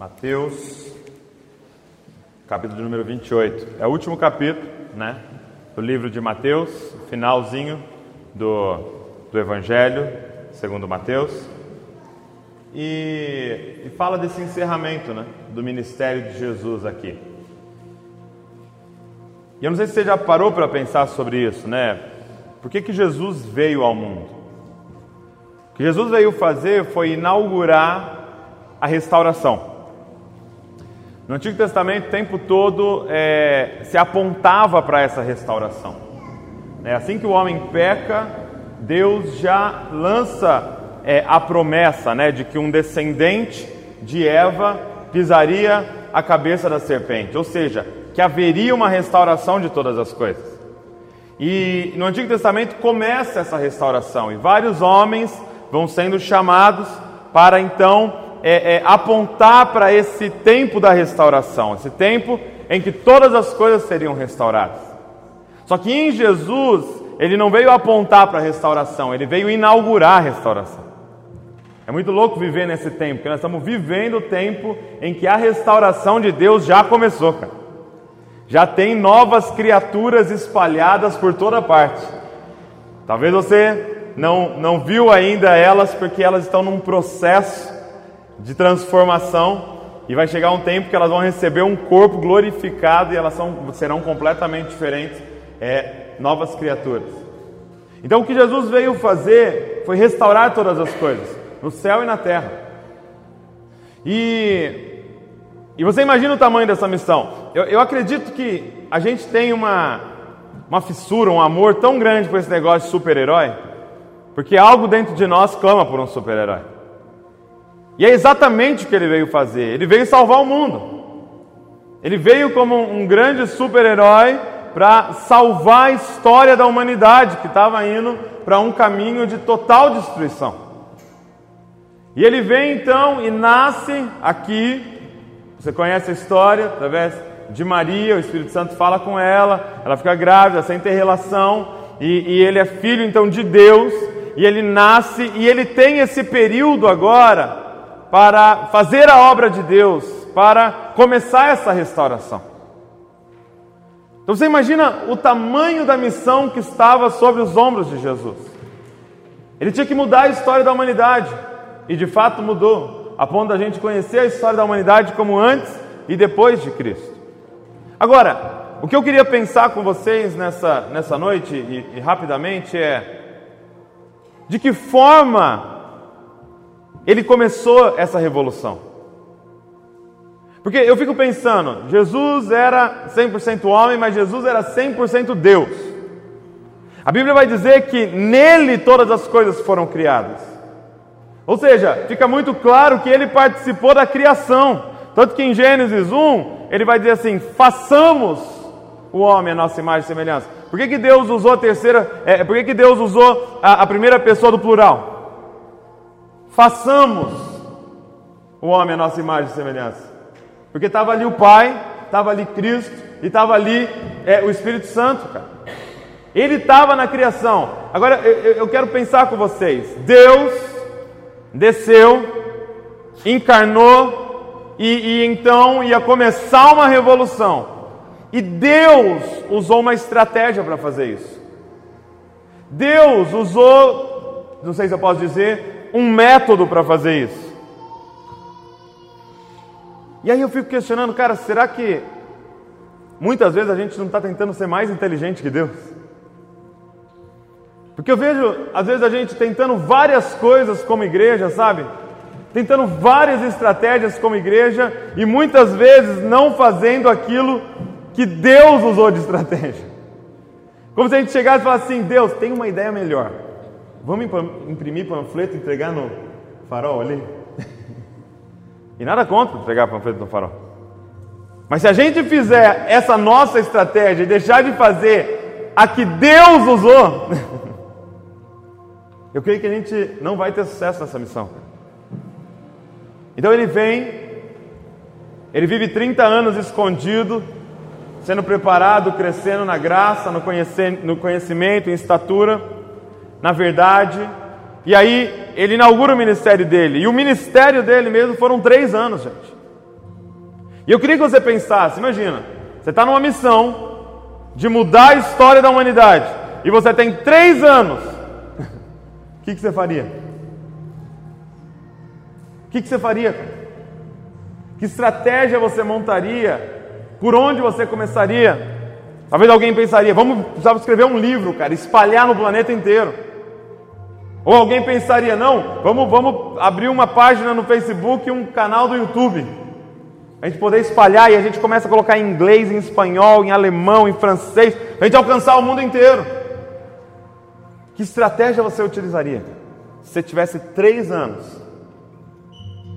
Mateus, capítulo número 28. É o último capítulo, né, do livro de Mateus, finalzinho do, do Evangelho, segundo Mateus. E, e fala desse encerramento, né, do ministério de Jesus aqui. E eu não sei se você já parou para pensar sobre isso, né? Por que, que Jesus veio ao mundo? O que Jesus veio fazer foi inaugurar a restauração. No Antigo Testamento, o tempo todo é, se apontava para essa restauração. É assim que o homem peca, Deus já lança é, a promessa né, de que um descendente de Eva pisaria a cabeça da serpente, ou seja, que haveria uma restauração de todas as coisas. E no Antigo Testamento começa essa restauração, e vários homens vão sendo chamados para então é, é, apontar para esse tempo da restauração, esse tempo em que todas as coisas seriam restauradas. Só que em Jesus, ele não veio apontar para a restauração, ele veio inaugurar a restauração. É muito louco viver nesse tempo, porque nós estamos vivendo o tempo em que a restauração de Deus já começou, cara. Já tem novas criaturas espalhadas por toda parte. Talvez você não, não viu ainda elas porque elas estão num processo de transformação e vai chegar um tempo que elas vão receber um corpo glorificado e elas são, serão completamente diferentes, é, novas criaturas. Então o que Jesus veio fazer foi restaurar todas as coisas, no céu e na terra. E, e você imagina o tamanho dessa missão. Eu, eu acredito que a gente tem uma, uma fissura, um amor tão grande por esse negócio de super-herói, porque algo dentro de nós clama por um super-herói. E é exatamente o que ele veio fazer. Ele veio salvar o mundo. Ele veio como um grande super-herói para salvar a história da humanidade que estava indo para um caminho de total destruição. E ele vem então e nasce aqui. Você conhece a história através de Maria, o Espírito Santo fala com ela, ela fica grávida sem ter relação, e, e ele é filho então de Deus, e ele nasce, e ele tem esse período agora para fazer a obra de Deus, para começar essa restauração. Então você imagina o tamanho da missão que estava sobre os ombros de Jesus. Ele tinha que mudar a história da humanidade, e de fato mudou, a ponto da gente conhecer a história da humanidade como antes e depois de Cristo. Agora, o que eu queria pensar com vocês nessa, nessa noite, e, e rapidamente, é de que forma ele começou essa revolução. Porque eu fico pensando, Jesus era 100% homem, mas Jesus era 100% Deus. A Bíblia vai dizer que nele todas as coisas foram criadas. Ou seja, fica muito claro que ele participou da criação. Tanto que em Gênesis 1, ele vai dizer assim: façamos o homem a nossa imagem e semelhança. Por que, que Deus usou a terceira, é, por que, que Deus usou a, a primeira pessoa do plural? Façamos o homem a nossa imagem e semelhança. Porque estava ali o Pai, estava ali Cristo e estava ali é, o Espírito Santo, cara. Ele estava na criação. Agora eu, eu quero pensar com vocês: Deus desceu, encarnou e, e então ia começar uma revolução. E Deus usou uma estratégia para fazer isso. Deus usou, não sei se eu posso dizer, um método para fazer isso. E aí eu fico questionando, cara, será que muitas vezes a gente não está tentando ser mais inteligente que Deus? Porque eu vejo, às vezes, a gente tentando várias coisas como igreja, sabe? Tentando várias estratégias como igreja e muitas vezes não fazendo aquilo que Deus usou de estratégia. Como se a gente chegasse e falasse assim: Deus, tem uma ideia melhor. Vamos imprimir panfleto e entregar no farol ali? e nada contra entregar panfleto no farol. Mas se a gente fizer essa nossa estratégia e deixar de fazer a que Deus usou, eu creio que a gente não vai ter sucesso nessa missão. Então ele vem, ele vive 30 anos escondido, sendo preparado, crescendo na graça, no conhecimento, em estatura na verdade. E aí ele inaugura o ministério dele. E o ministério dele mesmo foram três anos, gente. E eu queria que você pensasse, imagina, você está numa missão de mudar a história da humanidade e você tem três anos. O que, que você faria? O que, que você faria? Que estratégia você montaria? Por onde você começaria? Talvez alguém pensaria, vamos precisava escrever um livro, cara, espalhar no planeta inteiro. Ou alguém pensaria, não, vamos, vamos abrir uma página no Facebook e um canal do YouTube. A gente poder espalhar e a gente começa a colocar em inglês, em espanhol, em alemão, em francês, a gente alcançar o mundo inteiro. Que estratégia você utilizaria se você tivesse três anos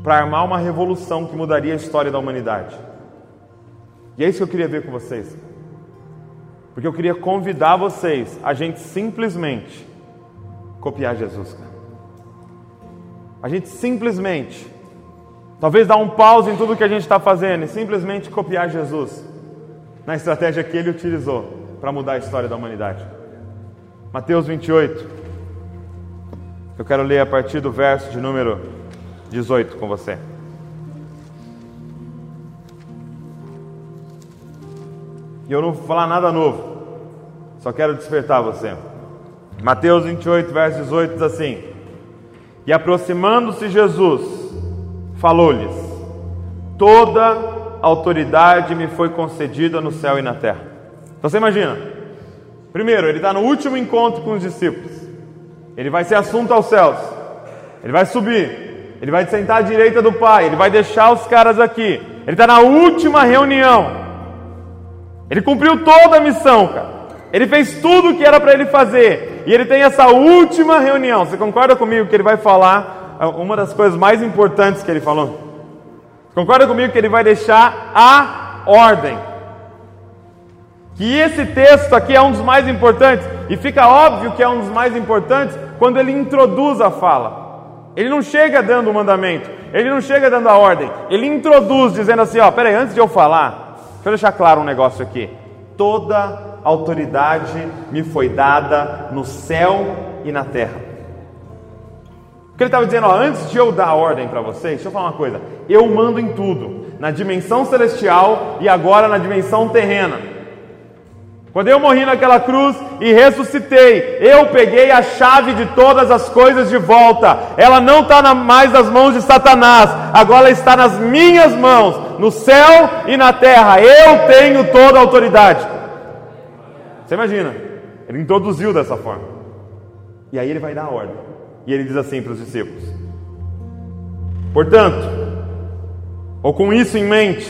para armar uma revolução que mudaria a história da humanidade? E é isso que eu queria ver com vocês. Porque eu queria convidar vocês a gente simplesmente copiar Jesus, cara. A gente simplesmente, talvez dar um pause em tudo que a gente está fazendo e simplesmente copiar Jesus na estratégia que ele utilizou para mudar a história da humanidade. Mateus 28. Eu quero ler a partir do verso de número 18 com você. E eu não vou falar nada novo, só quero despertar você. Mateus 28, verso 18 diz assim: E aproximando-se Jesus, falou-lhes: Toda autoridade me foi concedida no céu e na terra. Então você imagina, primeiro, ele está no último encontro com os discípulos, ele vai ser assunto aos céus, ele vai subir, ele vai sentar à direita do Pai, ele vai deixar os caras aqui, ele está na última reunião, ele cumpriu toda a missão, cara. Ele fez tudo o que era para ele fazer. E ele tem essa última reunião. Você concorda comigo que ele vai falar é, uma das coisas mais importantes que ele falou? Concorda comigo que ele vai deixar a ordem? Que esse texto aqui é um dos mais importantes. E fica óbvio que é um dos mais importantes quando ele introduz a fala. Ele não chega dando o mandamento, ele não chega dando a ordem, ele introduz dizendo assim: ó, peraí, antes de eu falar, deixa eu deixar claro um negócio aqui. Toda autoridade me foi dada no céu e na terra. O que ele estava dizendo, ó, antes de eu dar ordem para vocês, deixa eu falar uma coisa: eu mando em tudo, na dimensão celestial e agora na dimensão terrena. Quando eu morri naquela cruz e ressuscitei, eu peguei a chave de todas as coisas de volta. Ela não está mais nas mãos de Satanás, agora está nas minhas mãos, no céu e na terra. Eu tenho toda a autoridade. Você imagina, ele introduziu dessa forma. E aí ele vai dar a ordem. E ele diz assim para os discípulos: Portanto, ou com isso em mente,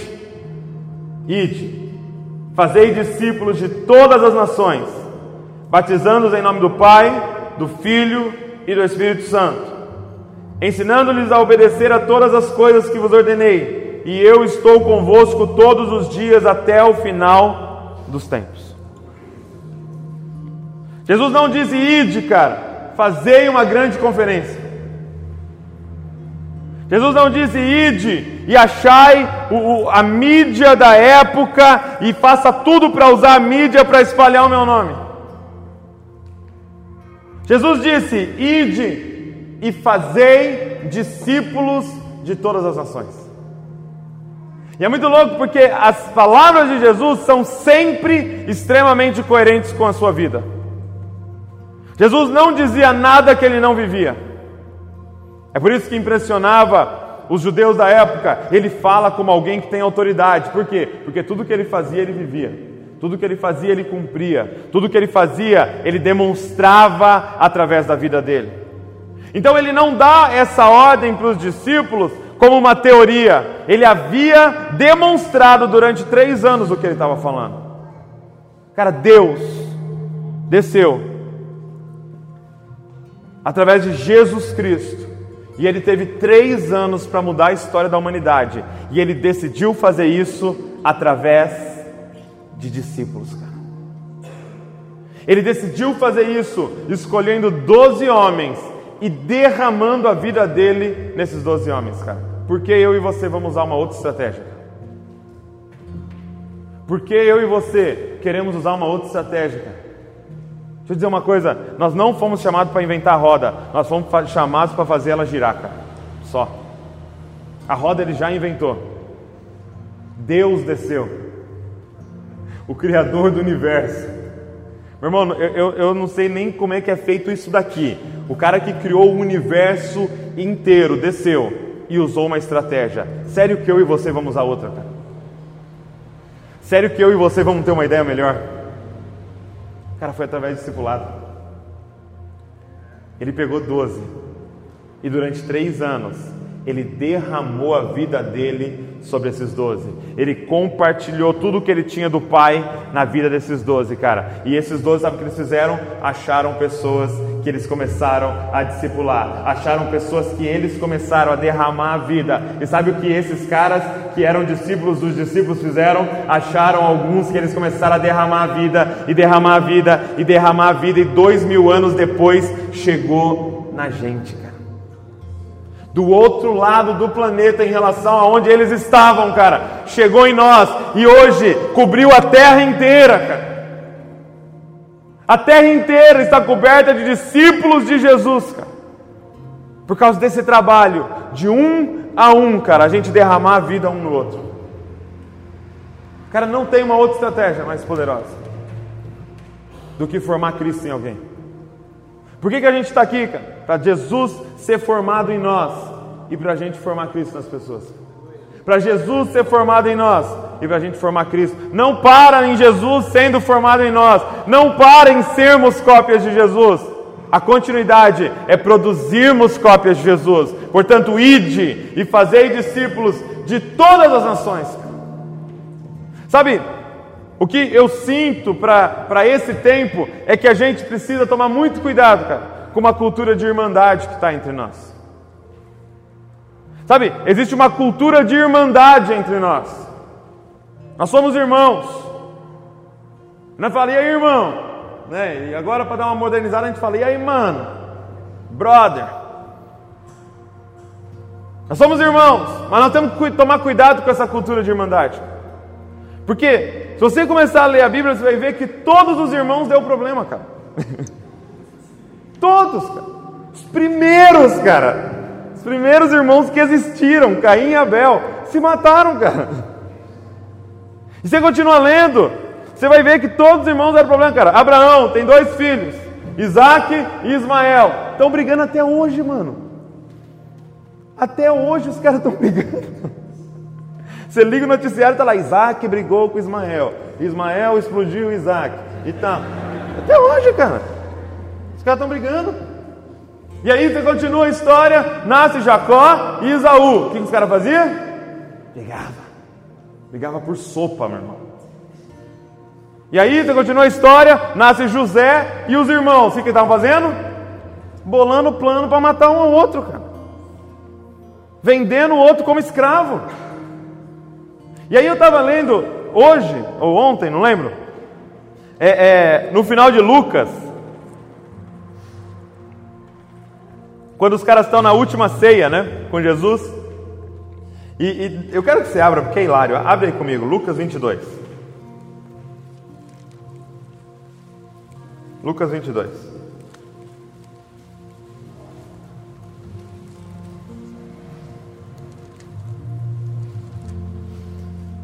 ide, fazei discípulos de todas as nações, batizando-os em nome do Pai, do Filho e do Espírito Santo, ensinando-lhes a obedecer a todas as coisas que vos ordenei, e eu estou convosco todos os dias até o final dos tempos. Jesus não disse, ide, cara, fazei uma grande conferência. Jesus não disse, ide e achai o, o, a mídia da época e faça tudo para usar a mídia para espalhar o meu nome. Jesus disse, ide e fazei discípulos de todas as nações. E é muito louco porque as palavras de Jesus são sempre extremamente coerentes com a sua vida. Jesus não dizia nada que ele não vivia. É por isso que impressionava os judeus da época. Ele fala como alguém que tem autoridade. Por quê? Porque tudo que ele fazia, ele vivia. Tudo que ele fazia, ele cumpria. Tudo que ele fazia, ele demonstrava através da vida dele. Então ele não dá essa ordem para os discípulos como uma teoria. Ele havia demonstrado durante três anos o que ele estava falando. Cara, Deus desceu através de Jesus Cristo. E ele teve três anos para mudar a história da humanidade. E ele decidiu fazer isso através de discípulos, cara. Ele decidiu fazer isso escolhendo doze homens e derramando a vida dele nesses doze homens, cara. Porque eu e você vamos usar uma outra estratégia. Porque eu e você queremos usar uma outra estratégia, cara. Deixa eu dizer uma coisa: nós não fomos chamados para inventar a roda, nós fomos chamados para fazer ela girar, cara. Só. A roda ele já inventou. Deus desceu, o Criador do universo. Meu irmão, eu, eu, eu não sei nem como é que é feito isso daqui. O cara que criou o universo inteiro desceu e usou uma estratégia. Sério que eu e você vamos usar outra, cara? Sério que eu e você vamos ter uma ideia melhor? Cara foi através de discipulado. Ele pegou 12 e durante três anos ele derramou a vida dele sobre esses doze. Ele compartilhou tudo o que ele tinha do Pai na vida desses doze, cara. E esses doze, sabe o que eles fizeram? Acharam pessoas que eles começaram a discipular. Acharam pessoas que eles começaram a derramar a vida. E sabe o que esses caras que eram discípulos dos discípulos fizeram? Acharam alguns que eles começaram a derramar a vida, e derramar a vida, e derramar a vida. E dois mil anos depois chegou na gente, do outro lado do planeta em relação a onde eles estavam, cara. Chegou em nós e hoje cobriu a terra inteira, cara. A terra inteira está coberta de discípulos de Jesus, cara. Por causa desse trabalho de um a um, cara, a gente derramar a vida um no outro. Cara, não tem uma outra estratégia mais poderosa do que formar Cristo em alguém. Por que, que a gente está aqui, cara? Para Jesus ser formado em nós e para a gente formar Cristo nas pessoas. Para Jesus ser formado em nós e para a gente formar Cristo. Não para em Jesus sendo formado em nós. Não para em sermos cópias de Jesus. A continuidade é produzirmos cópias de Jesus. Portanto, ide e fazei discípulos de todas as nações. Sabe, o que eu sinto para esse tempo é que a gente precisa tomar muito cuidado, cara, com uma cultura de irmandade que está entre nós. Sabe, existe uma cultura de irmandade entre nós. Nós somos irmãos. Não fala, e aí, irmão? Né? E agora, para dar uma modernizada, a gente fala, e aí, mano? Brother. Nós somos irmãos, mas nós temos que tomar cuidado com essa cultura de irmandade. Porque se você começar a ler a Bíblia, você vai ver que todos os irmãos deu problema, cara. todos, cara. Os primeiros, cara. Os primeiros irmãos que existiram, Caim e Abel, se mataram, cara. E você continua lendo, você vai ver que todos os irmãos deram problema, cara. Abraão tem dois filhos, Isaac e Ismael. Estão brigando até hoje, mano. Até hoje os caras estão brigando. Você liga o noticiário e está lá, Isaac brigou com Ismael. Ismael explodiu Isaac. E tá. Até hoje, cara. Os caras estão brigando. E aí você continua a história, nasce Jacó e Isaú. O que, os caras faziam? Brigava. Brigava por sopa, meu irmão. E aí você continua a história, nasce José e os irmãos. O que, que estavam fazendo? Bolando plano para matar um ao outro, cara. Vendendo o outro como escravo. E aí eu estava lendo hoje, ou ontem, não lembro, é, é, no final de Lucas, quando os caras estão na última ceia, né, com Jesus, e, e eu quero que você abra, porque é hilário, abre aí comigo, Lucas 22. Lucas 22.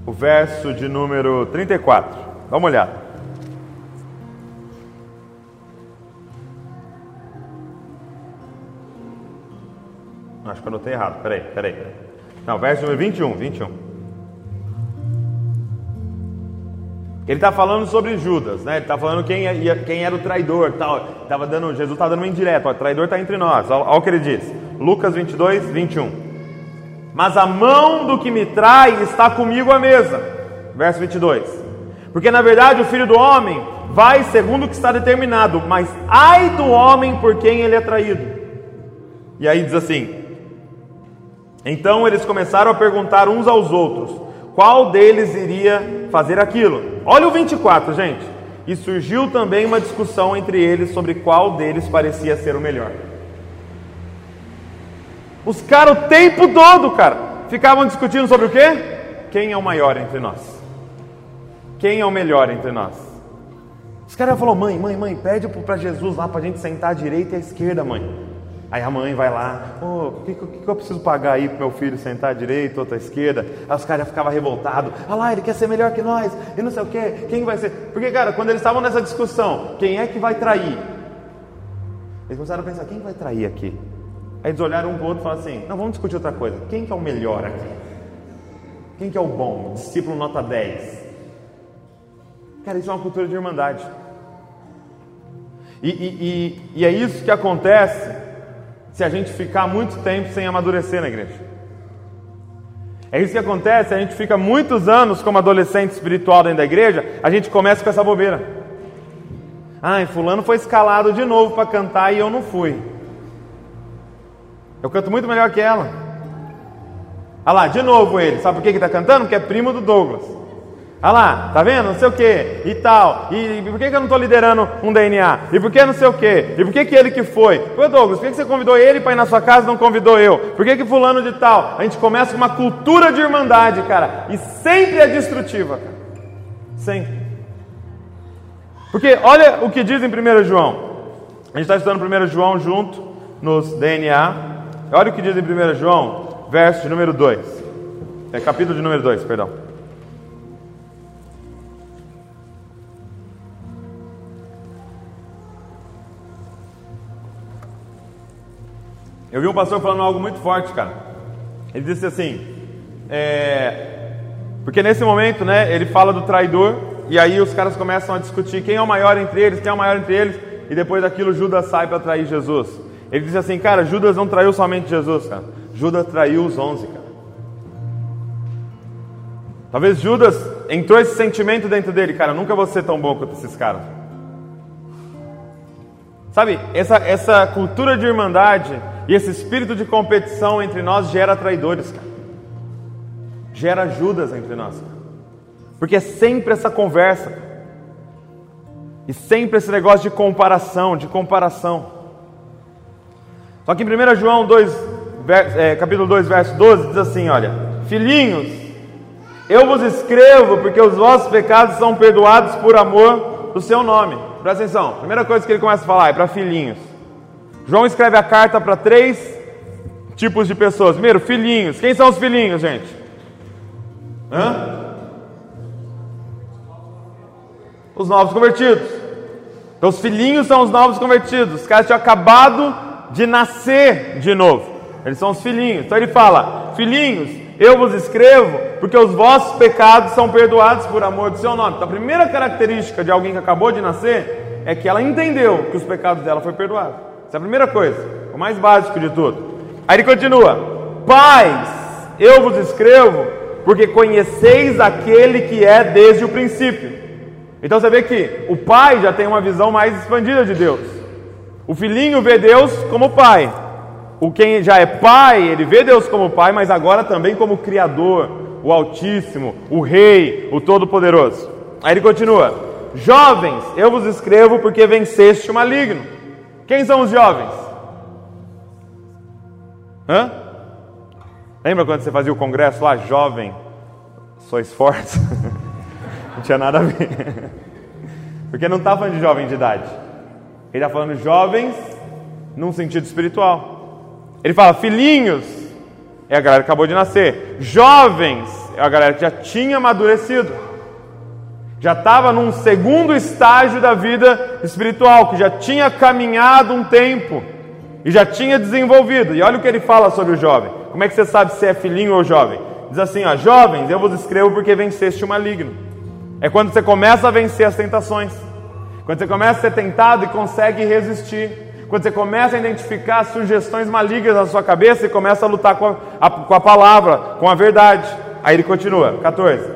o verso de número 34. Dá uma olhada. Acho que eu anotei errado. Peraí, peraí. Não, verso número 21. 21. Ele está falando sobre Judas, né? Ele está falando quem, é, quem era o traidor, tal. Tava dando, Jesus está dando uma indireta. O traidor está entre nós. Olha o que ele diz. Lucas 22, 21 mas a mão do que me trai está comigo à mesa. Verso 22. Porque na verdade o filho do homem vai segundo o que está determinado, mas ai do homem por quem ele é traído. E aí diz assim: Então eles começaram a perguntar uns aos outros, qual deles iria fazer aquilo. Olha o 24, gente. E surgiu também uma discussão entre eles sobre qual deles parecia ser o melhor. Os caras o tempo todo, cara, ficavam discutindo sobre o quê? Quem é o maior entre nós? Quem é o melhor entre nós? Os caras falaram, mãe, mãe, mãe, pede para Jesus lá para a gente sentar à direita e à esquerda, mãe. Aí a mãe vai lá, oh, o que, que, que, eu preciso pagar aí para meu filho sentar à direita, outra à esquerda? Aí os caras ficavam revoltados, ah lá, ele quer ser melhor que nós, e não sei o que, quem vai ser? Porque, cara, quando eles estavam nessa discussão, quem é que vai trair? Eles começaram a pensar, quem vai trair aqui? Aí eles olharam um para o outro e falaram assim, não, vamos discutir outra coisa, quem que é o melhor aqui? Quem que é o bom? Discípulo nota 10. Cara, isso é uma cultura de irmandade. E, e, e, e é isso que acontece se a gente ficar muito tempo sem amadurecer na igreja. É isso que acontece, a gente fica muitos anos como adolescente espiritual dentro da igreja, a gente começa com essa bobeira. Ai, fulano foi escalado de novo para cantar e eu não fui. Eu canto muito melhor que ela. Olha lá, de novo ele. Sabe por que está cantando? Porque é primo do Douglas. Olha lá, tá vendo? Não sei o que e tal. E, e por que, que eu não estou liderando um DNA? E por que não sei o que? E por que, que ele que foi? Pô, Douglas, por que, que você convidou ele para ir na sua casa e não convidou eu? Por que, que fulano de tal? A gente começa com uma cultura de irmandade, cara. E sempre é destrutiva, cara. Sempre. Porque olha o que diz em 1 João. A gente está estudando 1 João junto nos DNA. Olha o que diz em 1 João, verso de número 2. É capítulo de número 2, perdão. Eu vi um pastor falando algo muito forte, cara. Ele disse assim: é, porque nesse momento, né, ele fala do traidor, e aí os caras começam a discutir quem é o maior entre eles, quem é o maior entre eles, e depois daquilo Judas sai para trair Jesus. Ele disse assim, cara, Judas não traiu somente Jesus, cara. Judas traiu os onze, cara. Talvez Judas entrou esse sentimento dentro dele, cara, nunca vou ser tão bom quanto esses caras. Sabe, essa, essa cultura de irmandade e esse espírito de competição entre nós gera traidores, cara. Gera Judas entre nós. Cara. Porque é sempre essa conversa. E sempre esse negócio de comparação, de comparação. Só que em 1 João 2, é, capítulo 2, verso 12, diz assim: olha, filhinhos, eu vos escrevo porque os vossos pecados são perdoados por amor do seu nome. Presta atenção, primeira coisa que ele começa a falar é para filhinhos. João escreve a carta para três tipos de pessoas. Primeiro, filhinhos. Quem são os filhinhos, gente? Hã? Os novos convertidos. Então, os filhinhos são os novos convertidos. Os caras tinham acabado de nascer de novo. Eles são os filhinhos. Então, ele fala: Filhinhos, eu vos escrevo porque os vossos pecados são perdoados por amor do seu nome. Então, a primeira característica de alguém que acabou de nascer é que ela entendeu que os pecados dela foram perdoados. Essa é a primeira coisa, o mais básico de tudo. Aí ele continua: Pais, eu vos escrevo porque conheceis aquele que é desde o princípio. Então você vê que o pai já tem uma visão mais expandida de Deus. O filhinho vê Deus como pai. O quem já é pai, ele vê Deus como pai, mas agora também como Criador, o Altíssimo, o Rei, o Todo-Poderoso. Aí ele continua: Jovens, eu vos escrevo porque venceste o maligno. Quem são os jovens? Hã? Lembra quando você fazia o congresso lá, jovem, sois fortes? não tinha nada a ver. Porque não está falando de jovem de idade. Ele está falando jovens num sentido espiritual. Ele fala, filhinhos, é a galera que acabou de nascer. Jovens, é a galera que já tinha amadurecido já estava num segundo estágio da vida espiritual, que já tinha caminhado um tempo e já tinha desenvolvido. E olha o que ele fala sobre o jovem. Como é que você sabe se é filhinho ou jovem? Diz assim: ó, jovens, eu vos escrevo porque venceste o maligno. É quando você começa a vencer as tentações, quando você começa a ser tentado e consegue resistir, quando você começa a identificar sugestões malignas na sua cabeça e começa a lutar com a, a, com a palavra, com a verdade. Aí ele continua, 14.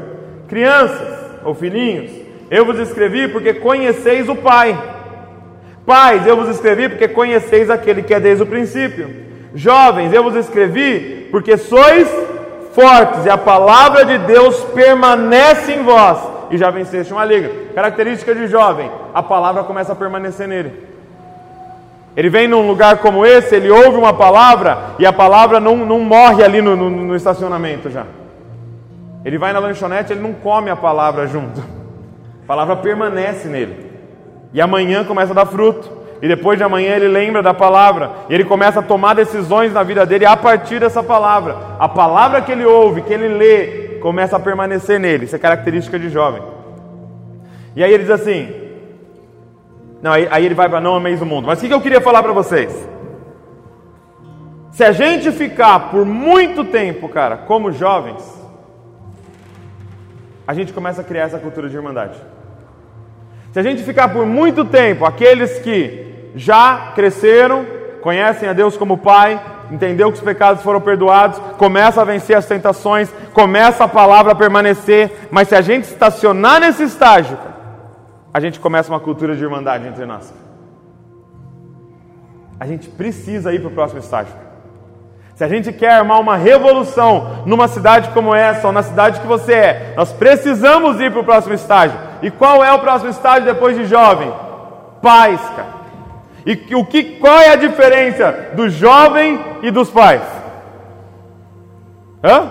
Crianças, ou filhinhos, eu vos escrevi porque conheceis o Pai. Pais, eu vos escrevi porque conheceis aquele que é desde o princípio. Jovens, eu vos escrevi porque sois fortes e a palavra de Deus permanece em vós e já venceste um maligno. Característica de jovem, a palavra começa a permanecer nele. Ele vem num lugar como esse, ele ouve uma palavra e a palavra não, não morre ali no, no, no estacionamento já. Ele vai na lanchonete, ele não come a palavra junto. A palavra permanece nele. E amanhã começa a dar fruto. e depois de amanhã ele lembra da palavra, e ele começa a tomar decisões na vida dele a partir dessa palavra. A palavra que ele ouve, que ele lê, começa a permanecer nele. Isso é característica de jovem. E aí ele diz assim: Não, aí, aí ele vai para não ameis o mundo. Mas o que, que eu queria falar para vocês? Se a gente ficar por muito tempo, cara, como jovens, a gente começa a criar essa cultura de irmandade. Se a gente ficar por muito tempo, aqueles que já cresceram, conhecem a Deus como Pai, entendeu que os pecados foram perdoados, começa a vencer as tentações, começa a palavra a permanecer, mas se a gente estacionar nesse estágio, a gente começa uma cultura de irmandade entre nós. A gente precisa ir para o próximo estágio. Se a gente quer armar uma revolução numa cidade como essa, ou na cidade que você é, nós precisamos ir para o próximo estágio. E qual é o próximo estágio depois de jovem? Pais, cara. E o que, qual é a diferença do jovem e dos pais? Hã?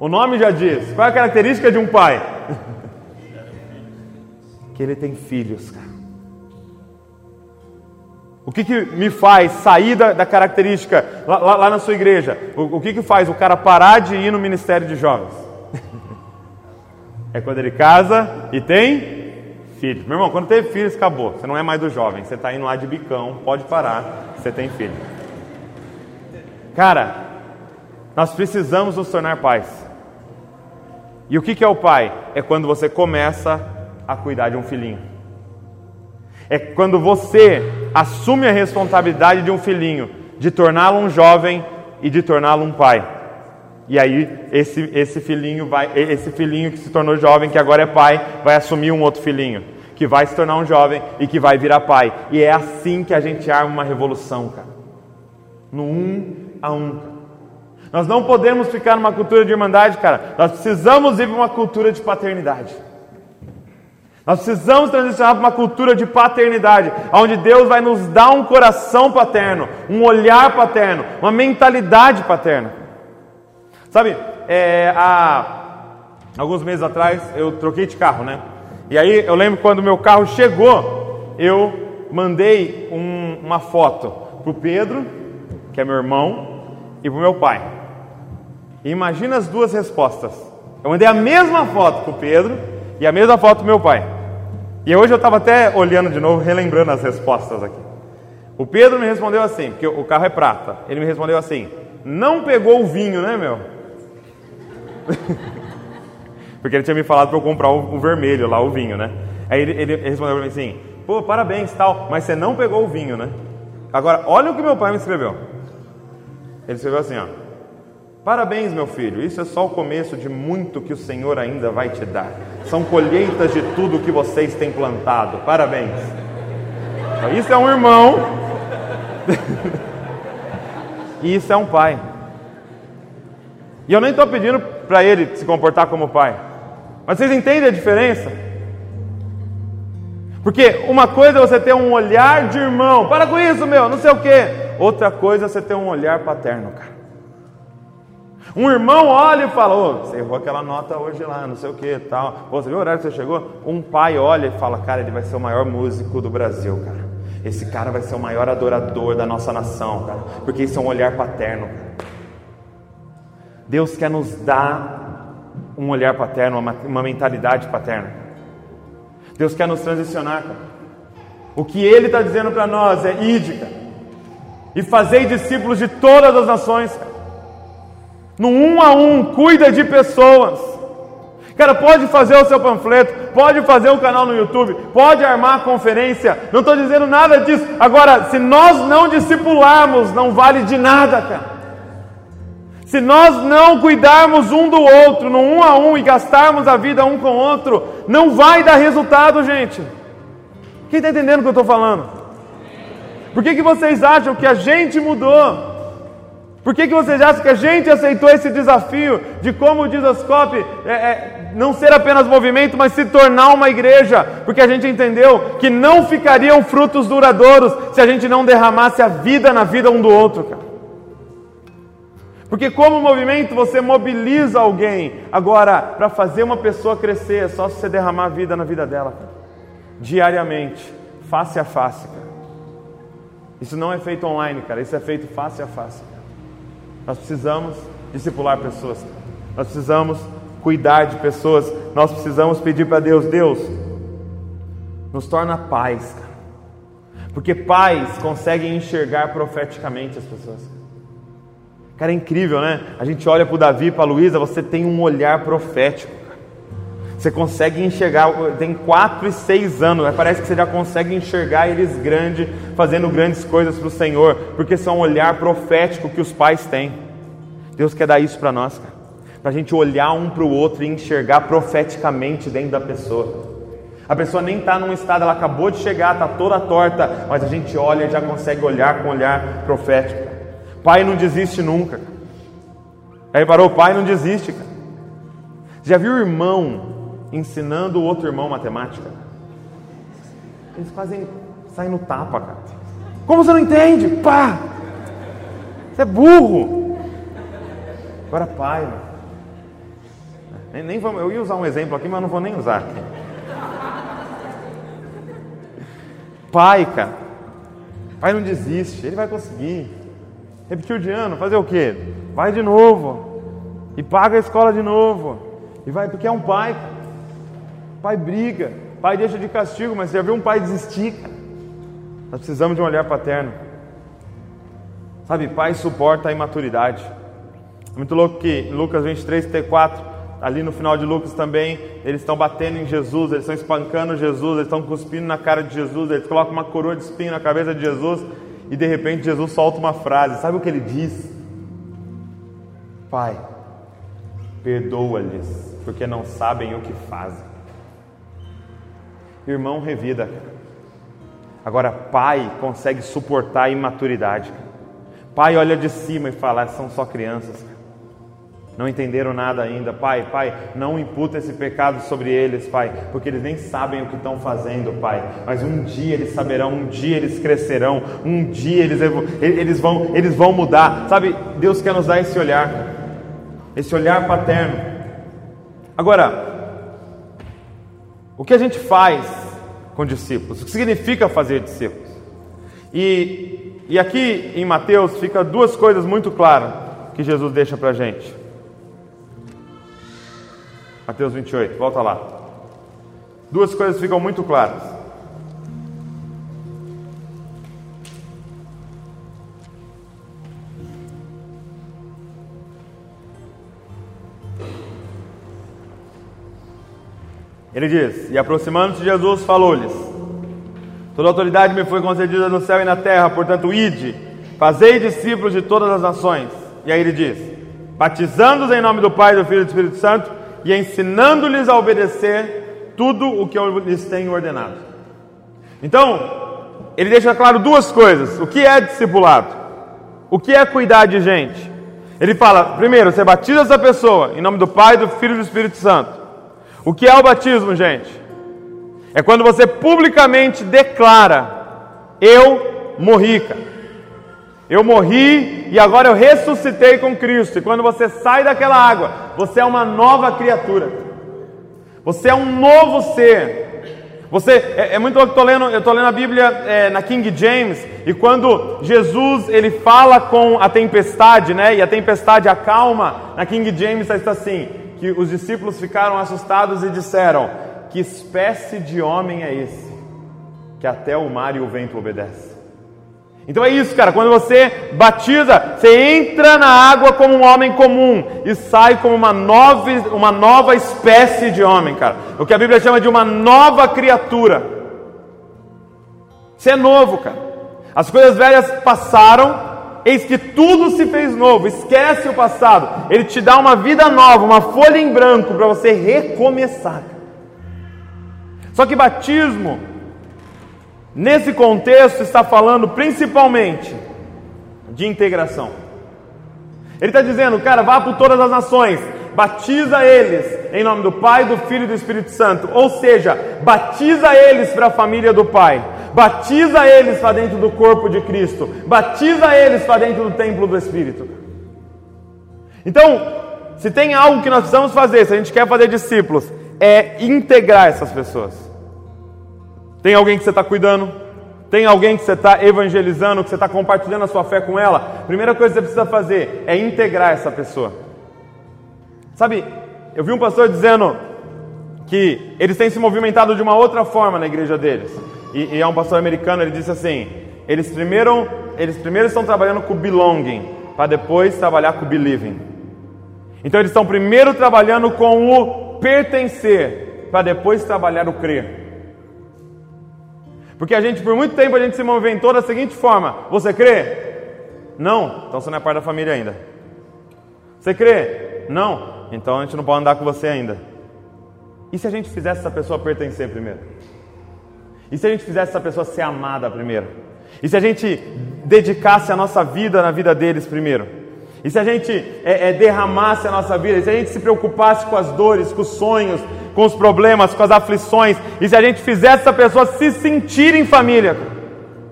O nome já diz. Qual é a característica de um pai? que ele tem filhos, cara. O que, que me faz sair da, da característica lá, lá, lá, na sua igreja? O, o que, que faz o cara parar de ir no ministério de jovens? É quando ele casa e tem filho. Meu irmão, quando teve filhos, acabou. Você não é mais do jovem. Você está indo lá de bicão, pode parar. Você tem filho. Cara, nós precisamos nos tornar pais. E o que, que é o pai? É quando você começa a cuidar de um filhinho. É quando você assume a responsabilidade de um filhinho, de torná-lo um jovem e de torná-lo um pai. E aí esse, esse filhinho vai, esse filhinho que se tornou jovem, que agora é pai, vai assumir um outro filhinho, que vai se tornar um jovem e que vai virar pai. E é assim que a gente arma uma revolução, cara. No um a um. Nós não podemos ficar numa cultura de irmandade, cara. Nós precisamos ir para uma cultura de paternidade. Nós precisamos transicionar para uma cultura de paternidade, onde Deus vai nos dar um coração paterno, um olhar paterno, uma mentalidade paterna. Sabe, é, há alguns meses atrás eu troquei de carro, né? E aí eu lembro quando meu carro chegou, eu mandei um, uma foto para o Pedro, que é meu irmão, e para o meu pai. E imagina as duas respostas. Eu mandei a mesma foto para o Pedro e a mesma foto para o meu pai. E hoje eu estava até olhando de novo, relembrando as respostas aqui. O Pedro me respondeu assim, porque o carro é prata. Ele me respondeu assim: não pegou o vinho, né, meu? Porque ele tinha me falado para eu comprar o, o, vermelho lá, o vinho, né? Aí ele, ele respondeu para mim assim: pô, parabéns tal, mas você não pegou o vinho, né? Agora, olha o que meu pai me escreveu. Ele escreveu assim: ó. Parabéns, meu filho, isso é só o começo de muito que o Senhor ainda vai te dar. São colheitas de tudo que vocês têm plantado. Parabéns. Isso é um irmão. e isso é um pai. E eu nem estou pedindo para ele se comportar como pai. Mas vocês entendem a diferença? Porque uma coisa é você ter um olhar de irmão, para com isso, meu, não sei o quê. Outra coisa é você ter um olhar paterno, cara. Um irmão olha e fala: você errou aquela nota hoje lá, não sei o que tal. Você viu o horário que você chegou? Um pai olha e fala: Cara, ele vai ser o maior músico do Brasil, cara. Esse cara vai ser o maior adorador da nossa nação, cara. Porque isso é um olhar paterno. Deus quer nos dar um olhar paterno, uma, uma mentalidade paterna. Deus quer nos transicionar. Cara. O que Ele está dizendo para nós é: ide, e fazei discípulos de todas as nações. Cara. No um a um, cuida de pessoas. Cara, pode fazer o seu panfleto, pode fazer um canal no YouTube, pode armar conferência, não estou dizendo nada disso. Agora, se nós não discipularmos, não vale de nada, cara. Se nós não cuidarmos um do outro, no um a um, e gastarmos a vida um com o outro, não vai dar resultado, gente. Quem está entendendo o que eu estou falando? Por que, que vocês acham que a gente mudou? Por que, que vocês acham que a gente aceitou esse desafio de, como diz Ascope, é, é, não ser apenas movimento, mas se tornar uma igreja? Porque a gente entendeu que não ficariam frutos duradouros se a gente não derramasse a vida na vida um do outro, cara. Porque, como movimento, você mobiliza alguém. Agora, para fazer uma pessoa crescer, é só você derramar vida na vida dela, diariamente, face a face, cara. Isso não é feito online, cara. Isso é feito face a face. Nós precisamos discipular pessoas. Nós precisamos cuidar de pessoas. Nós precisamos pedir para Deus, Deus, nos torna paz, cara. Porque pais conseguem enxergar profeticamente as pessoas. Cara, é incrível, né? A gente olha para o Davi, para a Luísa, você tem um olhar profético. Você consegue enxergar, tem quatro e seis anos, parece que você já consegue enxergar eles grandes, fazendo grandes coisas para o Senhor, porque isso é um olhar profético que os pais têm. Deus quer dar isso para nós, para a gente olhar um para o outro e enxergar profeticamente dentro da pessoa. A pessoa nem está num estado, ela acabou de chegar, está toda torta, mas a gente olha e já consegue olhar com um olhar profético. Pai não desiste nunca. Aí parou, pai não desiste, cara. Já viu irmão ensinando o outro irmão matemática. Eles fazem, saem no tapa, cara. Como você não entende? Pá! Você é burro. Agora pai, mano. Nem, nem vamos, eu ia usar um exemplo aqui, mas não vou nem usar aqui. Pai, cara. Pai não desiste, ele vai conseguir. Repetiu de ano, fazer o quê? Vai de novo. E paga a escola de novo. E vai, porque é um pai. Pai briga, pai deixa de castigo, mas você já viu um pai desistir? Nós precisamos de um olhar paterno. Sabe, pai suporta a imaturidade. É muito louco que Lucas 23, 34, ali no final de Lucas também, eles estão batendo em Jesus, eles estão espancando Jesus, eles estão cuspindo na cara de Jesus, eles colocam uma coroa de espinho na cabeça de Jesus e de repente Jesus solta uma frase. Sabe o que ele diz? Pai, perdoa-lhes, porque não sabem o que fazem. Irmão revida. Agora, pai consegue suportar a imaturidade. Pai olha de cima e fala: ah, são só crianças. Não entenderam nada ainda. Pai, pai, não imputa esse pecado sobre eles, pai, porque eles nem sabem o que estão fazendo, pai. Mas um dia eles saberão, um dia eles crescerão, um dia eles, eles, vão, eles vão mudar. Sabe, Deus quer nos dar esse olhar, esse olhar paterno. Agora, o que a gente faz com discípulos? O que significa fazer discípulos? E, e aqui em Mateus fica duas coisas muito claras que Jesus deixa para a gente. Mateus 28, volta lá. Duas coisas ficam muito claras. Ele diz: E aproximando-se de Jesus, falou-lhes: Toda autoridade me foi concedida no céu e na terra, portanto, ide, fazei discípulos de todas as nações. E aí ele diz: Batizando-os em nome do Pai, do Filho e do Espírito Santo, e ensinando-lhes a obedecer tudo o que eu lhes tenho ordenado. Então, ele deixa claro duas coisas: o que é discipulado, o que é cuidar de gente. Ele fala: primeiro, você batiza essa pessoa em nome do Pai, do Filho e do Espírito Santo. O que é o batismo, gente? É quando você publicamente declara: Eu morri, cara. Eu morri e agora eu ressuscitei com Cristo. E quando você sai daquela água, você é uma nova criatura. Você é um novo ser. Você é, é muito louco. Estou lendo, eu tô lendo a Bíblia é, na King James e quando Jesus ele fala com a tempestade, né? E a tempestade acalma. Na King James está assim: que os discípulos ficaram assustados e disseram: Que espécie de homem é esse? Que até o mar e o vento obedecem. Então é isso, cara. Quando você batiza, você entra na água como um homem comum e sai como uma nova, uma nova espécie de homem, cara. O que a Bíblia chama de uma nova criatura. Você é novo, cara. As coisas velhas passaram Eis que tudo se fez novo, esquece o passado. Ele te dá uma vida nova, uma folha em branco para você recomeçar. Só que batismo, nesse contexto, está falando principalmente de integração. Ele está dizendo, cara, vá por todas as nações, batiza eles em nome do Pai, do Filho e do Espírito Santo. Ou seja, batiza eles para a família do Pai batiza eles para dentro do corpo de Cristo, batiza eles para dentro do templo do Espírito. Então, se tem algo que nós precisamos fazer, se a gente quer fazer discípulos, é integrar essas pessoas. Tem alguém que você está cuidando? Tem alguém que você está evangelizando, que você está compartilhando a sua fé com ela? Primeira coisa que você precisa fazer é integrar essa pessoa. Sabe, eu vi um pastor dizendo que eles têm se movimentado de uma outra forma na igreja deles. E, e é um pastor americano, ele disse assim: eles primeiro, eles primeiro estão trabalhando com belonging, para depois trabalhar com believing. Então eles estão primeiro trabalhando com o pertencer, para depois trabalhar o crer. Porque a gente, por muito tempo, a gente se movimentou da seguinte forma: Você crê? Não, então você não é parte da família ainda. Você crê? Não, então a gente não pode andar com você ainda. E se a gente fizesse essa pessoa pertencer primeiro? E se a gente fizesse essa pessoa ser amada primeiro? E se a gente dedicasse a nossa vida na vida deles primeiro? E se a gente é, é, derramasse a nossa vida? E se a gente se preocupasse com as dores, com os sonhos, com os problemas, com as aflições? E se a gente fizesse essa pessoa se sentir em família?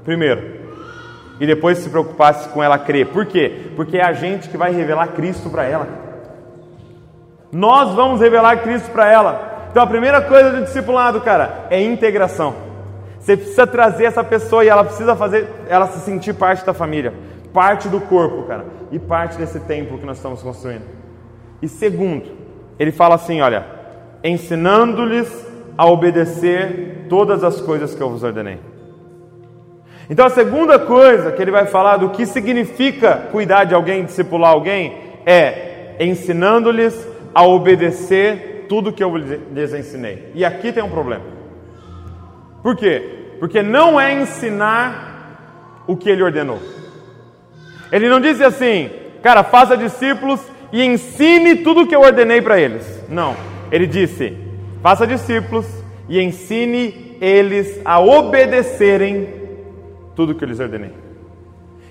Primeiro. E depois se preocupasse com ela crer. Por quê? Porque é a gente que vai revelar Cristo para ela. Nós vamos revelar Cristo para ela. Então a primeira coisa do discipulado, cara, é integração. Você precisa trazer essa pessoa e ela precisa fazer ela se sentir parte da família, parte do corpo, cara, e parte desse templo que nós estamos construindo. E segundo, ele fala assim, olha, ensinando-lhes a obedecer todas as coisas que eu vos ordenei. Então a segunda coisa que ele vai falar do que significa cuidar de alguém, discipular alguém, é ensinando-lhes a obedecer tudo que eu lhes ensinei. E aqui tem um problema. Por quê? Porque não é ensinar o que ele ordenou. Ele não disse assim, cara, faça discípulos e ensine tudo o que eu ordenei para eles. Não. Ele disse, faça discípulos e ensine eles a obedecerem tudo o que eu lhes ordenei.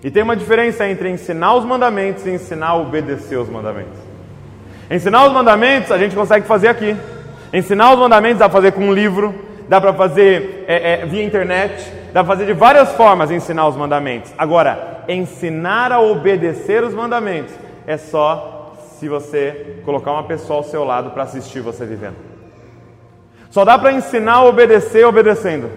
E tem uma diferença entre ensinar os mandamentos e ensinar a obedecer os mandamentos. Ensinar os mandamentos a gente consegue fazer aqui. Ensinar os mandamentos para fazer com um livro, dá para fazer é, é, via internet, dá para fazer de várias formas ensinar os mandamentos. Agora, ensinar a obedecer os mandamentos é só se você colocar uma pessoa ao seu lado para assistir você vivendo. Só dá para ensinar a obedecer obedecendo.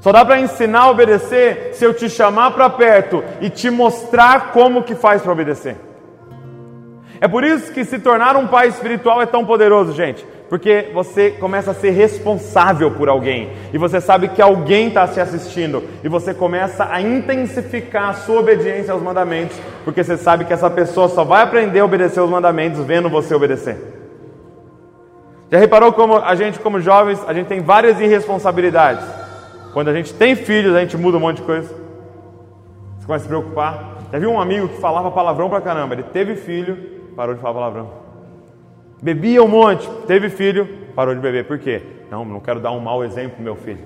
Só dá para ensinar a obedecer se eu te chamar para perto e te mostrar como que faz para obedecer. É por isso que se tornar um pai espiritual é tão poderoso, gente. Porque você começa a ser responsável por alguém. E você sabe que alguém está se assistindo. E você começa a intensificar a sua obediência aos mandamentos. Porque você sabe que essa pessoa só vai aprender a obedecer os mandamentos vendo você obedecer. Já reparou como a gente, como jovens, a gente tem várias irresponsabilidades? Quando a gente tem filhos, a gente muda um monte de coisa. Você começa a se preocupar. Já viu um amigo que falava palavrão pra caramba? Ele teve filho, parou de falar palavrão. Bebia um monte, teve filho, parou de beber. Por quê? Não, não quero dar um mau exemplo pro meu filho.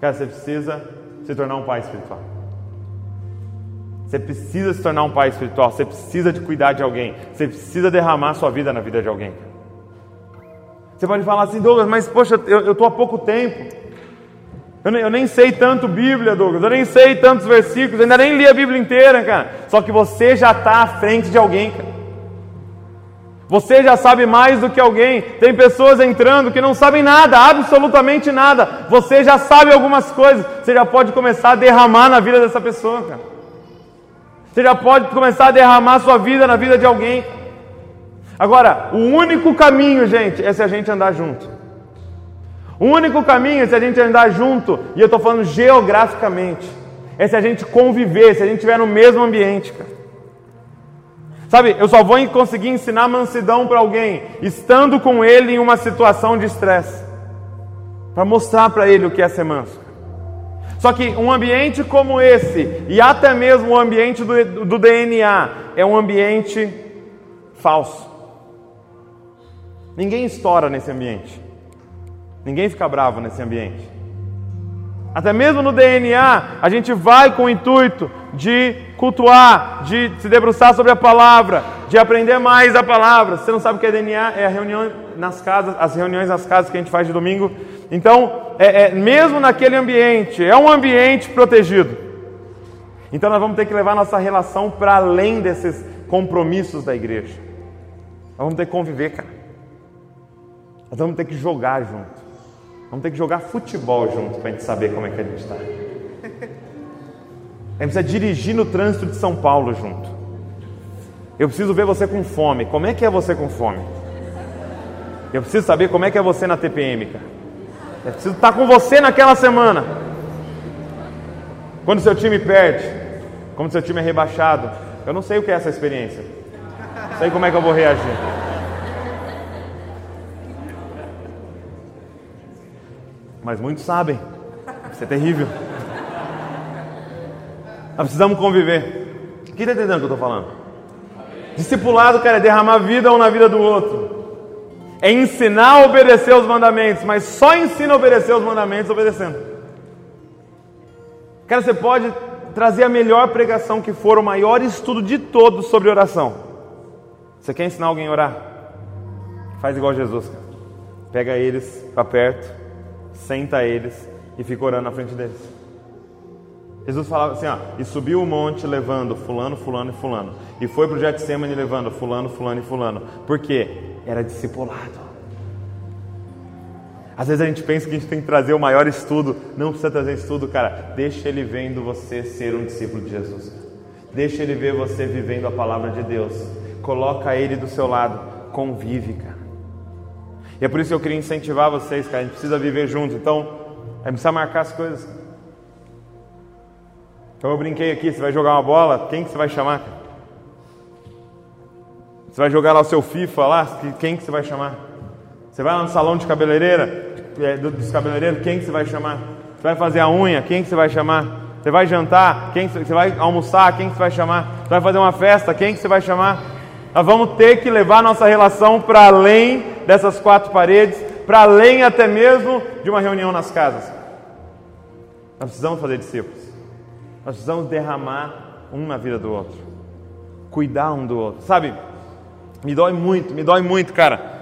Cara, você precisa se tornar um pai espiritual. Você precisa se tornar um pai espiritual. Você precisa de cuidar de alguém. Você precisa derramar sua vida na vida de alguém. Você pode falar assim, Douglas, mas poxa, eu estou há pouco tempo. Eu nem, eu nem, sei tanto Bíblia, Douglas. Eu nem sei tantos versículos. Eu ainda nem li a Bíblia inteira, cara. Só que você já está à frente de alguém, cara. Você já sabe mais do que alguém. Tem pessoas entrando que não sabem nada, absolutamente nada. Você já sabe algumas coisas. Você já pode começar a derramar na vida dessa pessoa, cara. Você já pode começar a derramar sua vida na vida de alguém. Agora, o único caminho, gente, é se a gente andar junto. O único caminho é se a gente andar junto, e eu estou falando geograficamente, é se a gente conviver, se a gente estiver no mesmo ambiente, cara. Sabe, eu só vou conseguir ensinar mansidão para alguém estando com ele em uma situação de estresse, para mostrar para ele o que é ser manso. Só que um ambiente como esse, e até mesmo o ambiente do, do DNA, é um ambiente falso. Ninguém estoura nesse ambiente. Ninguém fica bravo nesse ambiente. Até mesmo no DNA, a gente vai com o intuito de cultuar, de se debruçar sobre a palavra, de aprender mais a palavra. Você não sabe o que é DNA, é a reunião nas casas, as reuniões nas casas que a gente faz de domingo. Então, é, é mesmo naquele ambiente, é um ambiente protegido. Então, nós vamos ter que levar nossa relação para além desses compromissos da igreja. Nós vamos ter que conviver, cara. Nós vamos ter que jogar junto. Vamos ter que jogar futebol junto para a gente saber como é que a gente está. Gente precisa dirigir no trânsito de São Paulo junto. Eu preciso ver você com fome. Como é que é você com fome? Eu preciso saber como é que é você na TPM, cara. Eu preciso estar com você naquela semana. Quando seu time perde, quando seu time é rebaixado, eu não sei o que é essa experiência. Não sei como é que eu vou reagir. Mas muitos sabem. Isso é terrível. Nós precisamos conviver. Quem está entendendo o que eu estou falando? Discipulado, cara, é derramar vida um na vida do outro. É ensinar a obedecer os mandamentos, mas só ensina a obedecer os mandamentos obedecendo. Cara, você pode trazer a melhor pregação que for, o maior estudo de todos sobre oração. Você quer ensinar alguém a orar? Faz igual Jesus, cara. Pega eles para perto, senta eles e fica orando na frente deles. Jesus falava assim, ó, e subiu o monte levando fulano, fulano e fulano. E foi para o Getsemane levando fulano, fulano e fulano. Por quê? Era discipulado. Às vezes a gente pensa que a gente tem que trazer o maior estudo. Não precisa trazer estudo, cara. Deixa ele vendo você ser um discípulo de Jesus. Deixa ele ver você vivendo a palavra de Deus. Coloca ele do seu lado. Convive, cara. E é por isso que eu queria incentivar vocês, cara. A gente precisa viver junto. Então, a gente precisa marcar as coisas. Então eu brinquei aqui, você vai jogar uma bola, quem que você vai chamar? Você vai jogar lá o seu FIFA lá, quem que você vai chamar? Você vai lá no salão de cabeleireira, é, dos cabeleireiros, quem que você vai chamar? Você vai fazer a unha, quem que você vai chamar? Você vai jantar, quem você vai almoçar, quem que você vai chamar? Você vai fazer uma festa, quem que você vai chamar? Nós vamos ter que levar nossa relação para além dessas quatro paredes, para além até mesmo de uma reunião nas casas. Nós precisamos fazer discípulos. Nós precisamos derramar um na vida do outro, cuidar um do outro. Sabe, me dói muito, me dói muito, cara.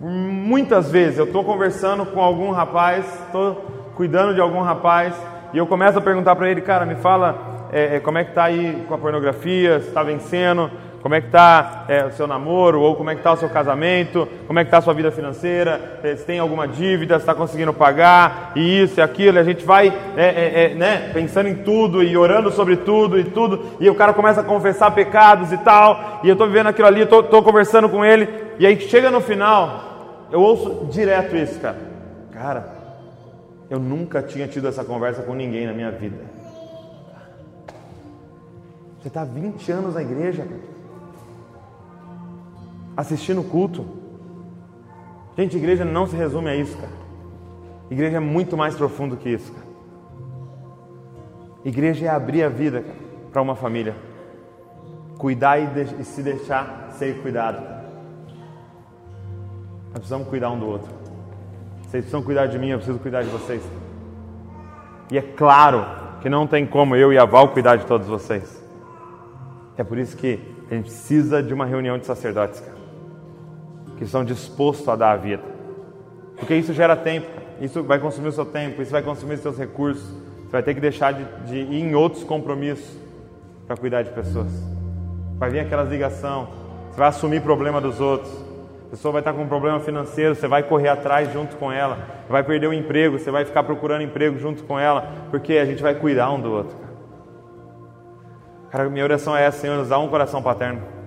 Muitas vezes eu estou conversando com algum rapaz, estou cuidando de algum rapaz, e eu começo a perguntar para ele, cara, me fala é, como é que está aí com a pornografia, se está vencendo, como é que está é, o seu namoro, ou como é que está o seu casamento, como é que está a sua vida financeira, é, se tem alguma dívida, se está conseguindo pagar, e isso e aquilo, e a gente vai é, é, é, né, pensando em tudo e orando sobre tudo e tudo, e o cara começa a confessar pecados e tal, e eu estou vivendo aquilo ali, estou conversando com ele, e aí chega no final, eu ouço direto isso, cara. Cara, eu nunca tinha tido essa conversa com ninguém na minha vida. Você está 20 anos na igreja, cara assistindo o culto. Gente, igreja não se resume a isso, cara. Igreja é muito mais profundo que isso, cara. Igreja é abrir a vida para uma família. Cuidar e, de, e, se deixar ser cuidado. Nós precisamos cuidar um do outro. Vocês precisam cuidar de mim, eu preciso cuidar de vocês. E é claro que não tem como eu e a Val cuidar de todos vocês. É por isso que a gente precisa de uma reunião de sacerdotes, cara que estão dispostos a dar a vida. Porque isso gera tempo, isso vai consumir o seu tempo, isso vai consumir os seus recursos. Você vai ter que deixar de, de ir em outros compromissos para cuidar de pessoas. Vai vir aquelas ligação, você vai assumir problema dos outros. A pessoa vai estar com um problema financeiro, você vai correr atrás junto com ela. Vai perder o emprego, você vai ficar procurando emprego junto com ela, porque a gente vai cuidar um do outro. Cara, minha oração é essa, Senhor, nos dá um coração paterno.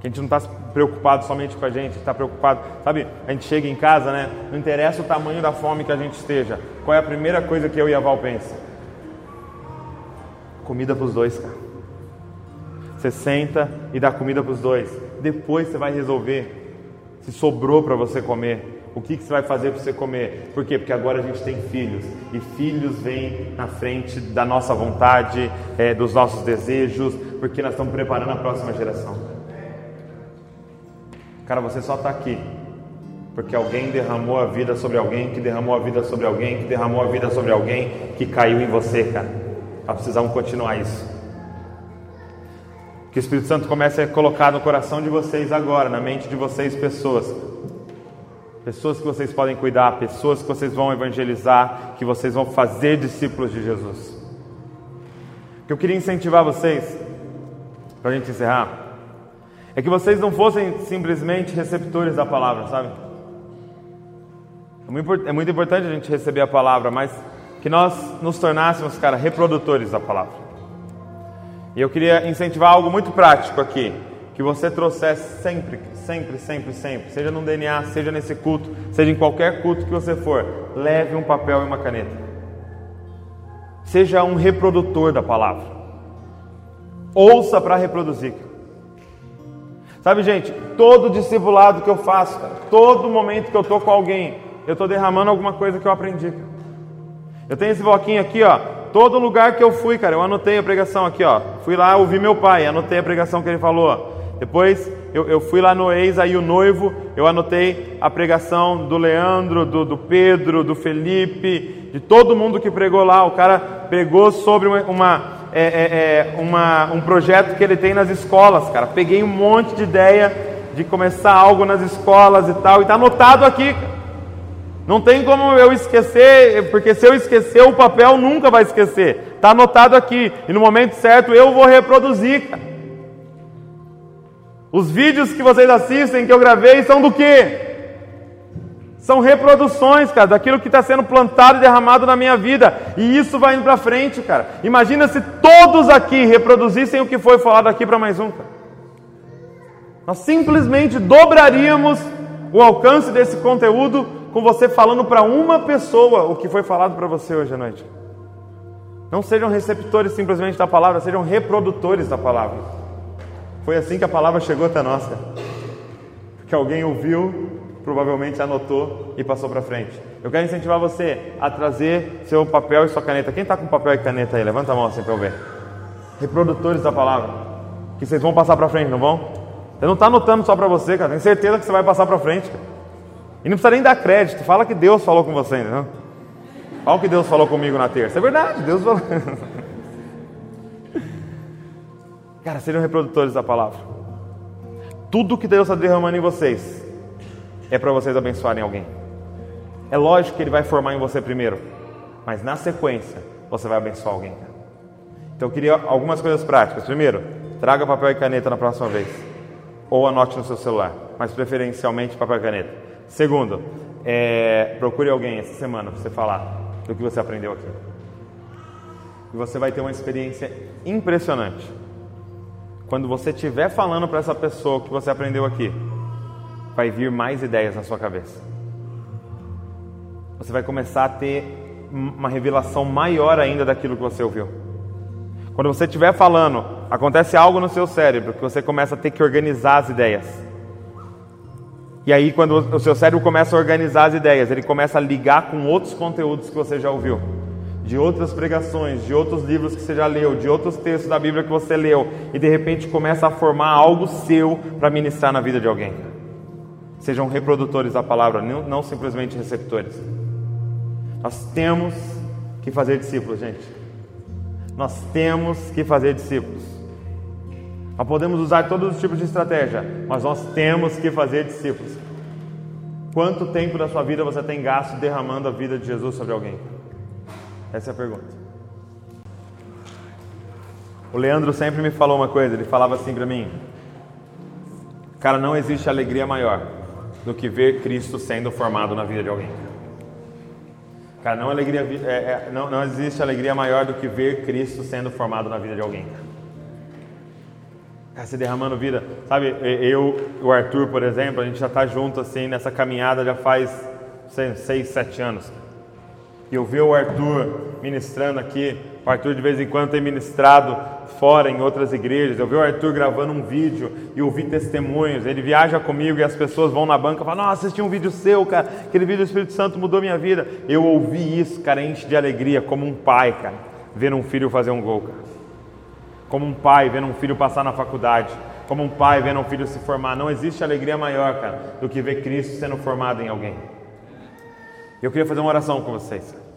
Que a gente não está preocupado somente com a gente, está preocupado. Sabe, a gente chega em casa, né? Não interessa o tamanho da fome que a gente esteja. Qual é a primeira coisa que eu e a Val pensa? Comida para os dois, cara. Você senta e dá comida para os dois. Depois você vai resolver se sobrou para você comer. O que, que você vai fazer para você comer? Por quê? Porque agora a gente tem filhos e filhos vêm na frente da nossa vontade, é, dos nossos desejos, porque nós estamos preparando a próxima geração. Cara, você só está aqui porque alguém derramou a vida sobre alguém, que derramou a vida sobre alguém, que derramou a vida sobre alguém, que caiu em você, cara. Nós precisamos continuar isso. Que o Espírito Santo comece a colocar no coração de vocês agora, na mente de vocês, pessoas. Pessoas que vocês podem cuidar, pessoas que vocês vão evangelizar, que vocês vão fazer discípulos de Jesus. Que eu queria incentivar vocês, para a gente encerrar, é que vocês não fossem simplesmente receptores da palavra, sabe? É muito importante a gente receber a palavra, mas que nós nos tornássemos, cara, reprodutores da palavra. E eu queria incentivar algo muito prático aqui, que você trouxesse sempre, sempre, sempre, sempre, seja no DNA, seja nesse culto, seja em qualquer culto que você for, leve um papel e uma caneta. Seja um reprodutor da palavra. Ouça para reproduzir. Sabe, gente, todo discipulado que eu faço, cara, todo momento que eu estou com alguém, eu estou derramando alguma coisa que eu aprendi. Cara. Eu tenho esse bloquinho aqui, ó. Todo lugar que eu fui, cara, eu anotei a pregação aqui, ó. Fui lá ouvir meu pai, anotei a pregação que ele falou. Depois eu, eu fui lá no ex, aí o noivo, eu anotei a pregação do Leandro, do, do Pedro, do Felipe, de todo mundo que pregou lá. O cara pregou sobre uma, uma, é, é, é, uma, um projeto que ele tem nas escolas, cara. Peguei um monte de ideia de começar algo nas escolas e tal, e está anotado aqui. Não tem como eu esquecer, porque se eu esquecer, o papel nunca vai esquecer. Está anotado aqui, e no momento certo eu vou reproduzir. Cara. Os vídeos que vocês assistem, que eu gravei, são do quê? São reproduções, cara, daquilo que está sendo plantado e derramado na minha vida. E isso vai indo para frente, cara. Imagina se todos aqui reproduzissem o que foi falado aqui para mais um, cara. Nós simplesmente dobraríamos o alcance desse conteúdo com você falando para uma pessoa o que foi falado para você hoje à noite. Não sejam receptores simplesmente da palavra, sejam reprodutores da palavra. Foi assim que a palavra chegou até nós, cara. Que alguém ouviu provavelmente anotou e passou para frente. Eu quero incentivar você a trazer seu papel e sua caneta. Quem está com papel e caneta aí? Levanta a mão assim para eu ver. Reprodutores da palavra. Que vocês vão passar para frente, não vão? Você não está anotando só para você, cara. Tenho certeza que você vai passar para frente. Cara. E não precisa nem dar crédito. Fala que Deus falou com você, entendeu? Olha o que Deus falou comigo na terça. É verdade, Deus falou. cara, sejam reprodutores da palavra. Tudo que Deus está derramando em vocês é para vocês abençoarem alguém. É lógico que ele vai formar em você primeiro, mas na sequência você vai abençoar alguém. Então eu queria algumas coisas práticas. Primeiro, traga papel e caneta na próxima vez, ou anote no seu celular, mas preferencialmente papel e caneta. Segundo, é, procure alguém essa semana para você falar do que você aprendeu aqui. E você vai ter uma experiência impressionante. Quando você estiver falando para essa pessoa o que você aprendeu aqui, vai vir mais ideias na sua cabeça. Você vai começar a ter uma revelação maior ainda daquilo que você ouviu. Quando você estiver falando, acontece algo no seu cérebro que você começa a ter que organizar as ideias. E aí, quando o seu cérebro começa a organizar as ideias, ele começa a ligar com outros conteúdos que você já ouviu, de outras pregações, de outros livros que você já leu, de outros textos da Bíblia que você leu, e de repente começa a formar algo seu para ministrar na vida de alguém. Sejam reprodutores da palavra, não, simplesmente receptores. Nós temos que fazer discípulos, gente. Nós temos que fazer discípulos. Nós podemos usar todos os tipos de estratégia, mas nós temos que fazer discípulos. Quanto tempo da sua vida você tem gasto derramando a vida de Jesus sobre alguém? Essa é a pergunta. O Leandro sempre me falou uma coisa, ele falava assim para mim: Cara, não existe alegria maior do que ver Cristo sendo formado na vida de alguém. Cara, não, alegria, é, é, não, não existe alegria maior do que ver Cristo sendo formado na vida de alguém. Cara, se derramando vida. Sabe, eu e o Arthur, por exemplo, a gente já está junto assim nessa caminhada já faz sei, seis, sete anos. E eu vi o Arthur ministrando aqui. O Arthur de vez em quando tem ministrado fora em outras igrejas. Eu vi o Arthur gravando um vídeo e ouvi testemunhos. Ele viaja comigo e as pessoas vão na banca e falam: Nossa, assisti um vídeo seu, cara. Aquele vídeo do Espírito Santo mudou minha vida. Eu ouvi isso, cara, enche de alegria, como um pai, cara, vendo um filho fazer um gol, cara. Como um pai vendo um filho passar na faculdade. Como um pai vendo um filho se formar. Não existe alegria maior, cara, do que ver Cristo sendo formado em alguém. Eu queria fazer uma oração com vocês.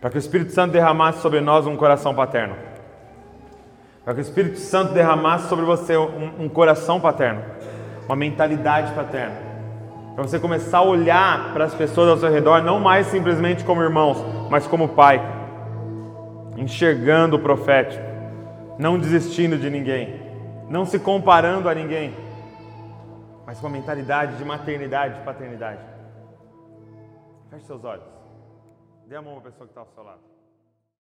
Para que o Espírito Santo derramasse sobre nós um coração paterno. Para que o Espírito Santo derramasse sobre você um, um coração paterno, uma mentalidade paterna. Para você começar a olhar para as pessoas ao seu redor, não mais simplesmente como irmãos, mas como pai. Enxergando o profético, não desistindo de ninguém, não se comparando a ninguém, mas com a mentalidade de maternidade e paternidade. Feche seus olhos. Dê a mão para a pessoa que está ao seu lado.